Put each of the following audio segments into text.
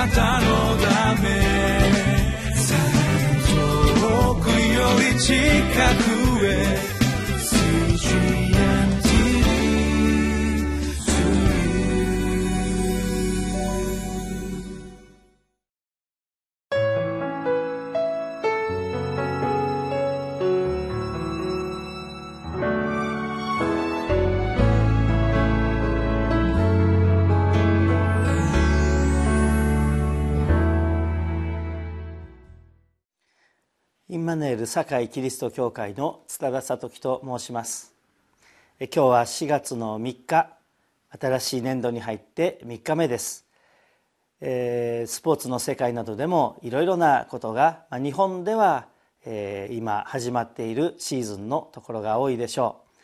なたのため。遠くより近く。インマネール堺キリスト教会の津田聡樹と申します。今日は4月の3日新しい年度に入って3日目です、えー、スポーツの世界などでもいろいろなことが日本では、えー、今始まっているシーズンのところが多いでしょう。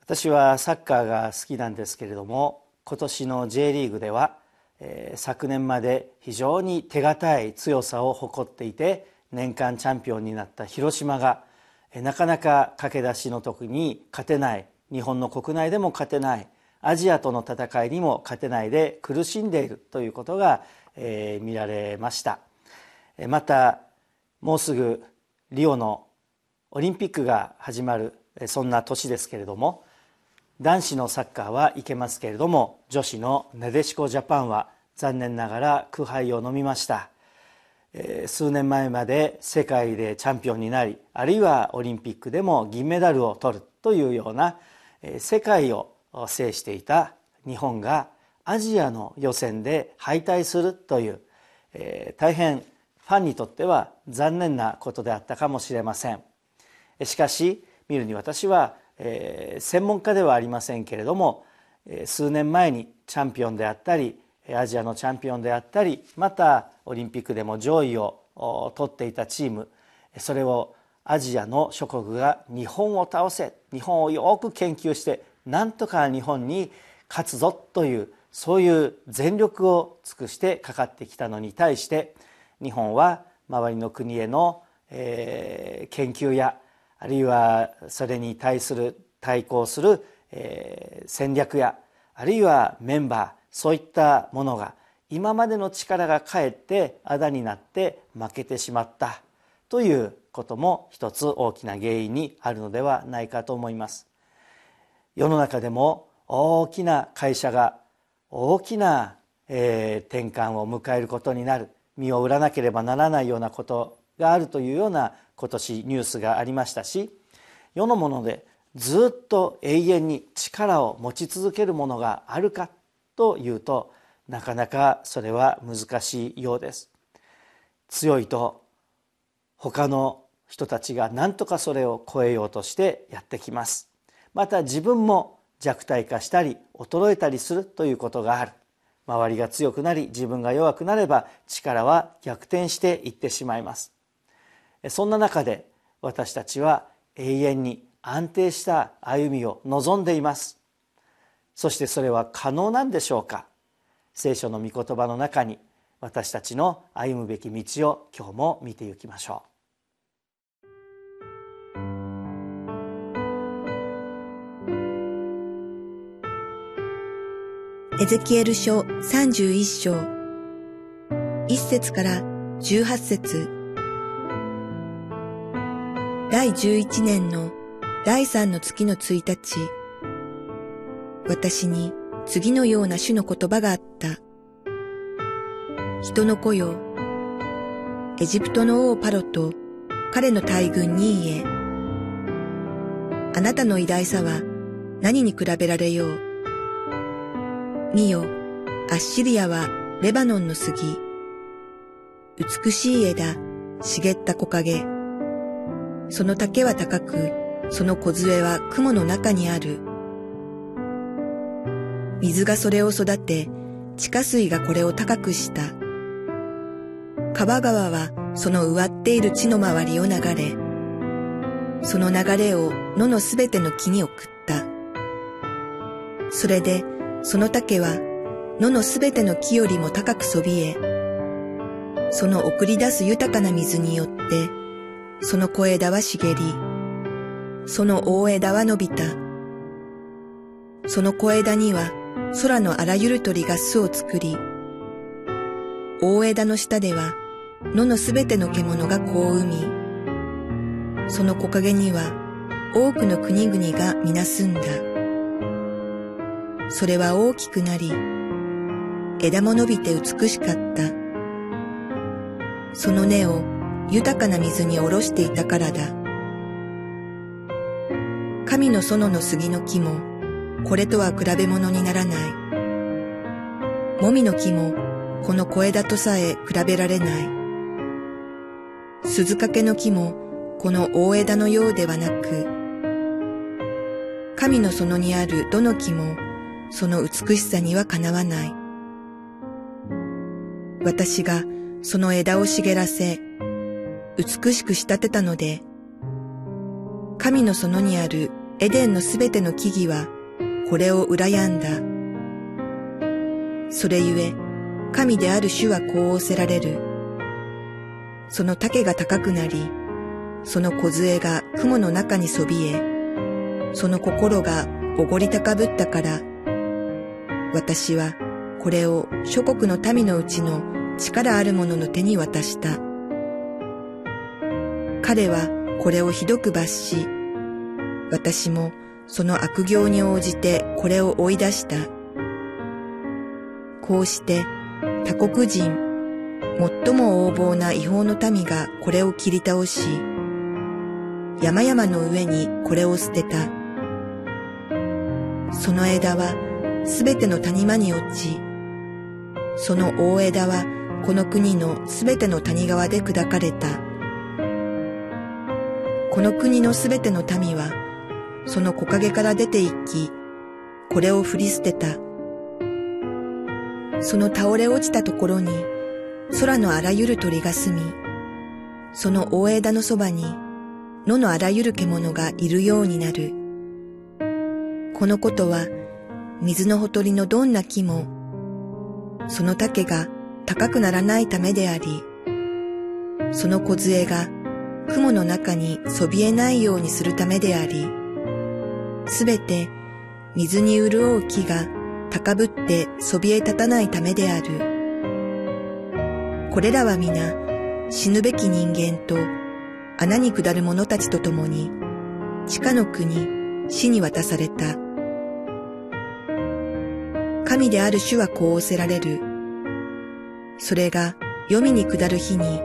私はサッカーが好きなんですけれども今年の J リーグでは、えー、昨年まで非常に手堅い強さを誇っていて年間チャンピオンになった広島がなかなか駆け出しの時に勝てない日本の国内でも勝てないアジアとの戦いにも勝てないで苦しんでいるということが、えー、見られました。またもうすぐリオのオリンピックが始まるそんな年ですけれども男子のサッカーはいけますけれども女子のなでしこジャパンは残念ながら苦杯を飲みました。数年前まで世界でチャンピオンになりあるいはオリンピックでも銀メダルを取るというような世界を制していた日本がアジアの予選で敗退するという大変ファンにとっては残念なことであったかもしれません。しかし見るに私は専門家ではありませんけれども数年前にチャンピオンであったりアジアのチャンピオンであったりまたオリンピックでも上位を取っていたチームそれをアジアの諸国が日本を倒せ日本をよく研究してなんとか日本に勝つぞというそういう全力を尽くしてかかってきたのに対して日本は周りの国への、えー、研究やあるいはそれに対する対抗する、えー、戦略やあるいはメンバーそういったものが今までの力がかえってあだになって負けてしまった。ということも一つ大きな原因にあるのではないかと思います。世の中でも大きな会社が大きな、え転換を迎えることになる。身を売らなければならないようなことがあるというような今年ニュースがありましたし世のものでずっと永遠に力を持ち続けるものがあるかというとなかなかそれは難しいようです。強いと他の人たちが何とかそれを超えようとしてやってきます。また自分も弱体化したり衰えたりするということがある。周りが強くなり自分が弱くなれば力は逆転していってしまいます。そんな中で私たちは永遠に安定した歩みを望んでいます。そしてそれは可能なんでしょうか？聖書の御言葉の中に私たちの歩むべき道を今日も見ていきましょう。エゼキエル書31章。1節から18節。第11年の第3の月の1日私に次のような種の言葉があった。人の子よ、エジプトの王パロと彼の大軍に言え。あなたの偉大さは何に比べられよう。見よ、アッシリアはレバノンの杉。美しい枝、茂った木陰。その竹は高く、その梢は雲の中にある。水がそれを育て、地下水がこれを高くした。川川はその植わっている地の周りを流れ、その流れを野のすべての木に送った。それで、その竹は野のすべての木よりも高くそびえ、その送り出す豊かな水によって、その小枝は茂り、その大枝は伸びた。その小枝には空のあらゆる鳥が巣を作り、大枝の下では野のすべての獣が子を産み、その木陰には多くの国々が皆住んだ。それは大きくなり、枝も伸びて美しかった。その根を豊かな水に下ろしていたからだ。神の園の杉の木も、これとは比べ物にならない。もみの木も、この小枝とさえ比べられない。鈴掛の木も、この大枝のようではなく、神の園にあるどの木も、その美しさにはかなわない。私がその枝を茂らせ、美しく仕立てたので、神の園にあるエデンのすべての木々は、これを羨んだ。それゆえ、神である主はこう仰せられる。その竹が高くなり、その梢が雲の中にそびえ、その心がおごり高ぶったから、私はこれを諸国の民のうちの力ある者の手に渡した。彼はこれをひどく罰し、私もその悪行に応じてこれを追い出した。こうして他国人、最も横暴な違法の民がこれを切り倒し、山々の上にこれを捨てた。その枝はすべての谷間に落ち、その大枝はこの国のすべての谷川で砕かれた。この国のすべての民は、その木陰から出て行き、これを振り捨てた。その倒れ落ちたところに、空のあらゆる鳥が住み、その大枝のそばに、野のあらゆる獣がいるようになる。このことは、水のほとりのどんな木も、その竹が高くならないためであり、その梢が雲の中にそびえないようにするためであり、すべて水に潤う木が高ぶってそびえ立たないためである。これらは皆死ぬべき人間と穴に下る者たちと共に地下の国死に渡された。神である主はこう仰せられる。それが読みに下る日に、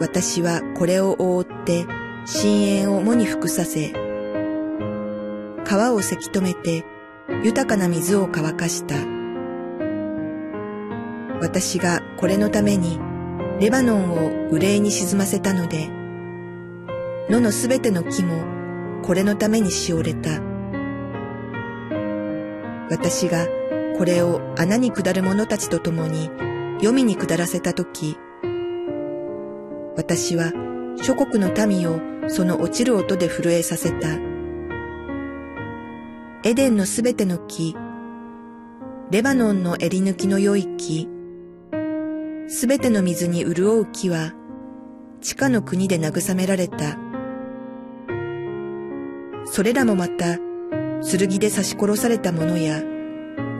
私はこれを覆って深淵を藻に服させ、川をせき止めて豊かな水を乾かした。私がこれのためにレバノンを憂いに沈ませたので、野のすべての木もこれのためにしおれた。私がこれを穴に下る者たちと共に読みに下らせたとき、私は諸国の民をその落ちる音で震えさせた。エデンのすべての木、レバノンの襟抜きの良い木、すべての水に潤う木は、地下の国で慰められた。それらもまた、剣で刺し殺された者や、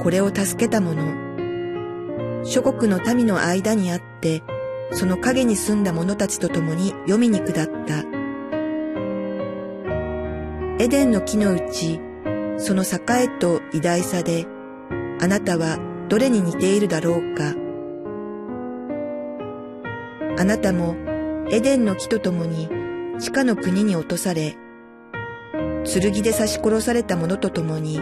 これを助けた者、諸国の民の間にあって、その影に住んだ者たちと共に読みに下った。エデンの木のうち、その栄と偉大さで、あなたはどれに似ているだろうか。あなたもエデンの木と共に地下の国に落とされ、剣で刺し殺された者と共に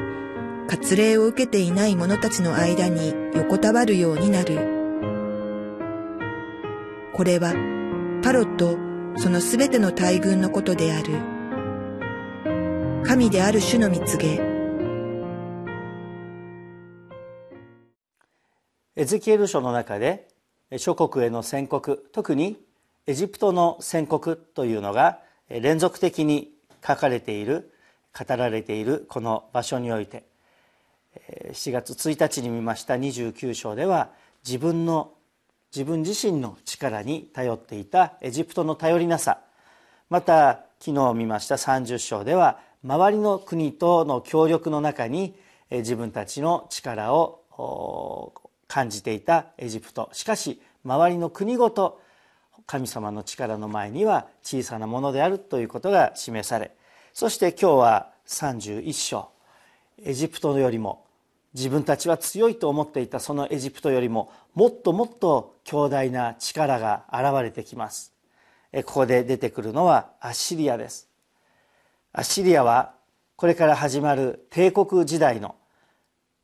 割礼を受けていない者たちの間に横たわるようになる。これはパロとそのすべての大軍のことである。神である主の蜜げ。エゼキエル書の中で諸国への宣告特にエジプトの宣告というのが連続的に書かれている語られているこの場所において。7月1日に見ました29章では自分の自分自身の力に頼っていたエジプトの頼りなさまた昨日見ました30章では周りの国との協力の中に自分たちの力を感じていたエジプト。しかし周りの国ごと神様の力の前には小さなものであるということが示されそして今日は31章。エジプトよりも自分たちは強いと思っていたそのエジプトよりももっともっと強大な力が現れてきます。ここで出てくるのはアッシリアです。アッシリアはこれから始まる帝国時代の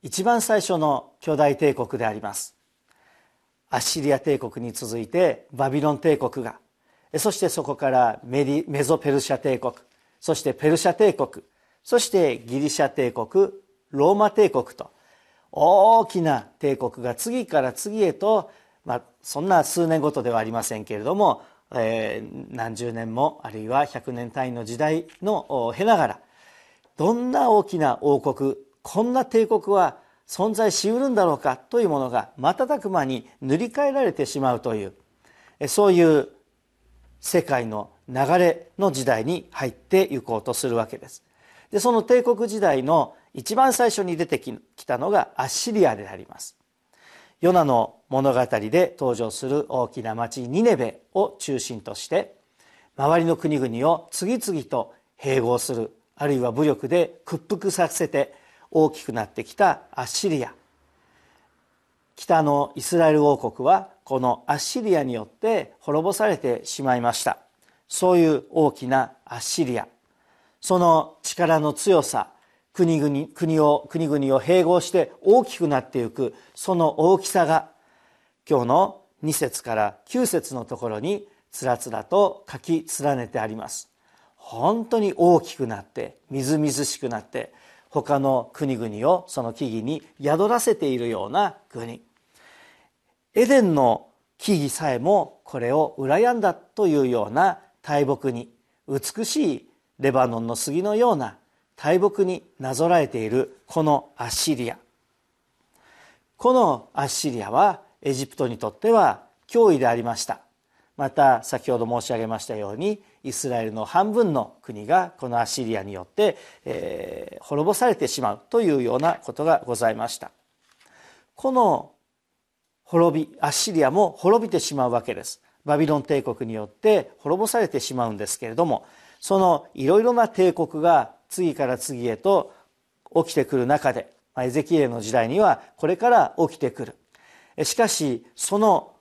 一番最初の巨大帝国であります。アッシリア帝国に続いてバビロン帝国がそしてそこからメディメゾペルシャ帝国そしてペルシャ帝国そしてギリシャ帝国ローマ帝国と大きな帝国が次から次へと、まあ、そんな数年ごとではありませんけれども、えー、何十年もあるいは100年単位の時代の経ながらどんな大きな王国こんな帝国は存在しうるんだろうかというものが瞬く間に塗り替えられてしまうというそういう世界の流れの時代に入っていこうとするわけです。でその帝国時代の一番最初に出てきたのがアッシリアであります。ヨナの物語で登場する大きな町ニネベを中心として周りの国々を次々と併合するあるいは武力で屈服させて大きくなってきたアッシリア。北のイスラエル王国はこのアッシリアによって滅ぼされてしまいました。そういう大きなアッシリア。その力の強さ国々国を国々を併合して大きくなっていくその大きさが今日の2節から9節のところにつらつらと書き連ねてあります。本当に大きくなってみずみずしくなって他の国々をその木々に宿らせているような国。エデンの木々さえもこれを羨んだというような大木に美しいレバノンの杉のような大木になぞらえているこのアッシリア。このアッシリアはエジプトにとっては脅威でありました。また先ほど申し上げましたようにイスラエルの半分の国がこのアッシリアによって、えー、滅ぼされてしまうというようなことがございました。この滅びアッシリアも滅びてしまうわけです。バビロン帝国によって滅ぼされてしまうんですけれどもそのいろいろな帝国が次から次へと起きてくる中でエゼキエルの時代にはこれから起きてくる。しかしその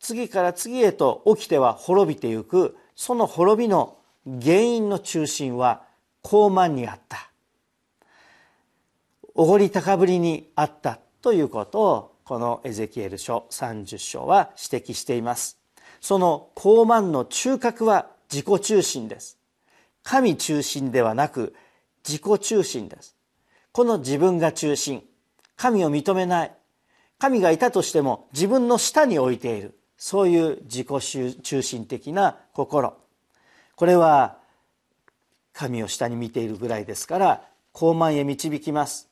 次から次へと起きては滅びてゆくその滅びの原因の中心は高慢にあった。おごり高ぶりにあったということをこのエゼキエル書30章は指摘しています。その高慢の中核は自己中心です。神中心ではなく自己中心です。この自分が中心神を認めない。神がいたとしても自分の下に置いている。そういう自己中心的な心。これは神を下に見ているぐらいですから高慢へ導きます。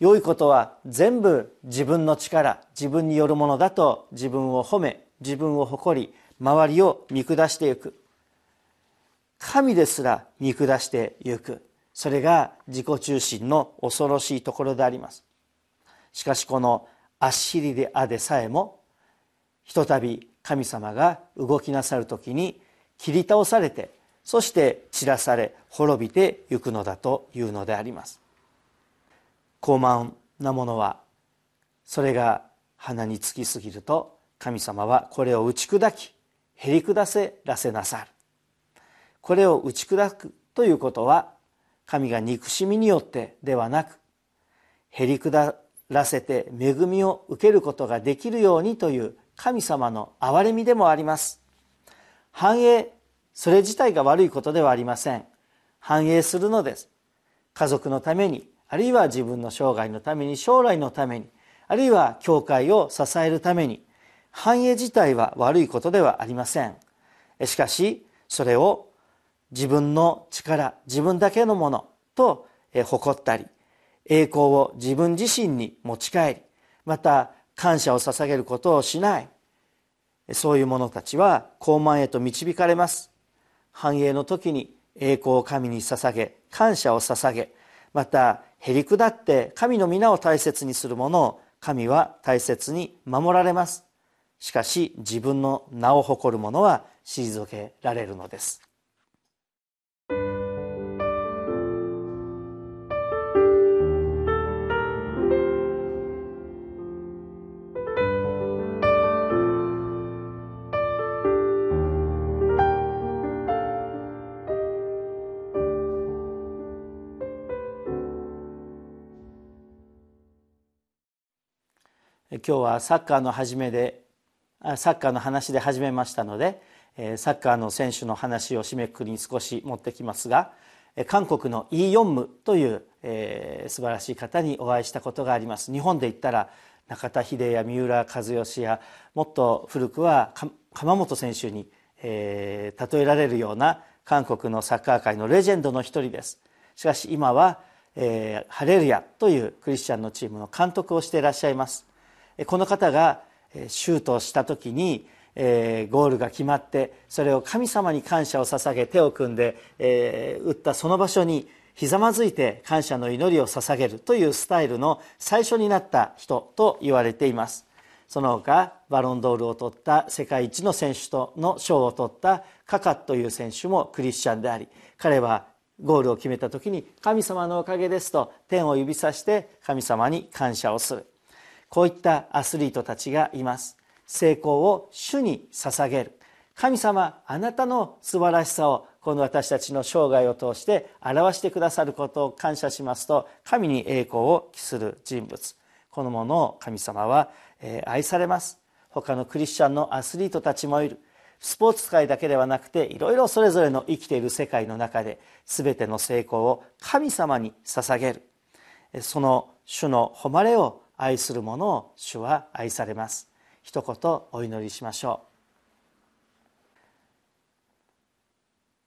良いことは全部自分の力自分によるものだと自分を褒め自分を誇り周りを見下していく。神ですら見下してゆく。それが自己中心の恐ろしいところであります。しかしこのアッシリでアでさえもひとたび神様が動きなさる時に切り倒されてそして散らされ滅びてゆくのだというのであります。高慢なものはそれが鼻につきすぎると神様はこれを打ち砕きへり下せらせなさる。これを打ち砕くということは神が憎しみによってではなくへり下らせて恵みを受けることができるようにという神様の憐れみでもあります。繁栄それ自体が悪いことではありません。繁栄するのです。家族のためにあるいは自分の生涯のために将来のためにあるいは教会を支えるために繁栄自体は悪いことではありません。しかしそれを自分の力自分だけのものと誇ったり栄光を自分自身に持ち帰りまた感謝を捧げることをしない。そういう者たちは高慢へと導かれます。繁栄の時に栄光を神に捧げ感謝を捧げまたへり下って神の皆を大切にする者を神は大切に守られます。しかし自分の名を誇る者は退けられるのです。今日はサッカーの始めでサッカーの話で始めましたのでサッカーの選手の話を締めくくりに少し持ってきますが韓国のイ・ヨンムという、えー、素晴らしい方にお会いしたことがあります。日本で言ったら中田秀や三浦知良やもっと古くは鎌本選手に、えー、例えられるような韓国のサッカー界のレジェンドの一人です。しかし今は、えー、ハレルヤというクリスチャンのチームの監督をしていらっしゃいます。この方がシュートをした時にゴールが決まってそれを神様に感謝を捧げ手を組んで打ったその場所にひざまずいて感謝の祈りを捧げるというスタイルの最初になった人と言われています。その他バロンドールを取った世界一の選手との賞を取ったカカという選手もクリスチャンであり彼はゴールを決めた時に神様のおかげですと天を指さして神様に感謝をする。こういったアスリートたちがいます。成功を主に捧げる。神様あなたの素晴らしさをこの私たちの生涯を通して表してくださることを感謝しますと神に栄光を期する人物。このものを神様は愛されます。他のクリスチャンのアスリートたちもいる。スポーツ界だけではなくていろいろそれぞれの生きている世界の中で全ての成功を神様に捧げる。その主の誉れを愛する者を主は愛されます。一言お祈りしましょう。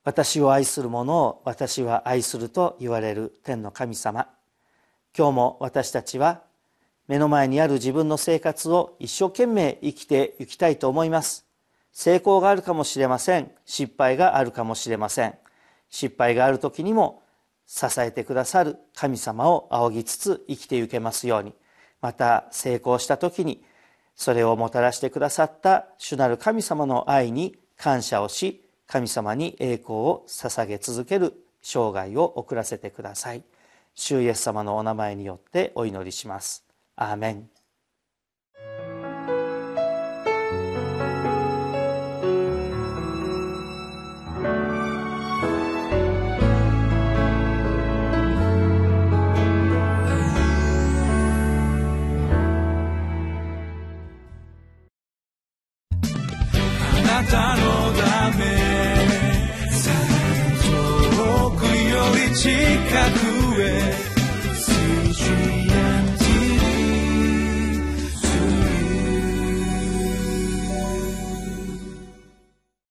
私を愛する者を私は愛すると言われる天の神様。今日も私たちは目の前にある自分の生活を一生懸命生きていきたいと思います。成功があるかもしれません。失敗があるかもしれません。失敗がある時にも支えてくださる神様を仰ぎつつ生きていけますように。また成功した時にそれをもたらしてくださった主なる神様の愛に感謝をし神様に栄光を捧げ続ける生涯を送らせてください。主イエス様のお名前によってお祈りします。アーメン。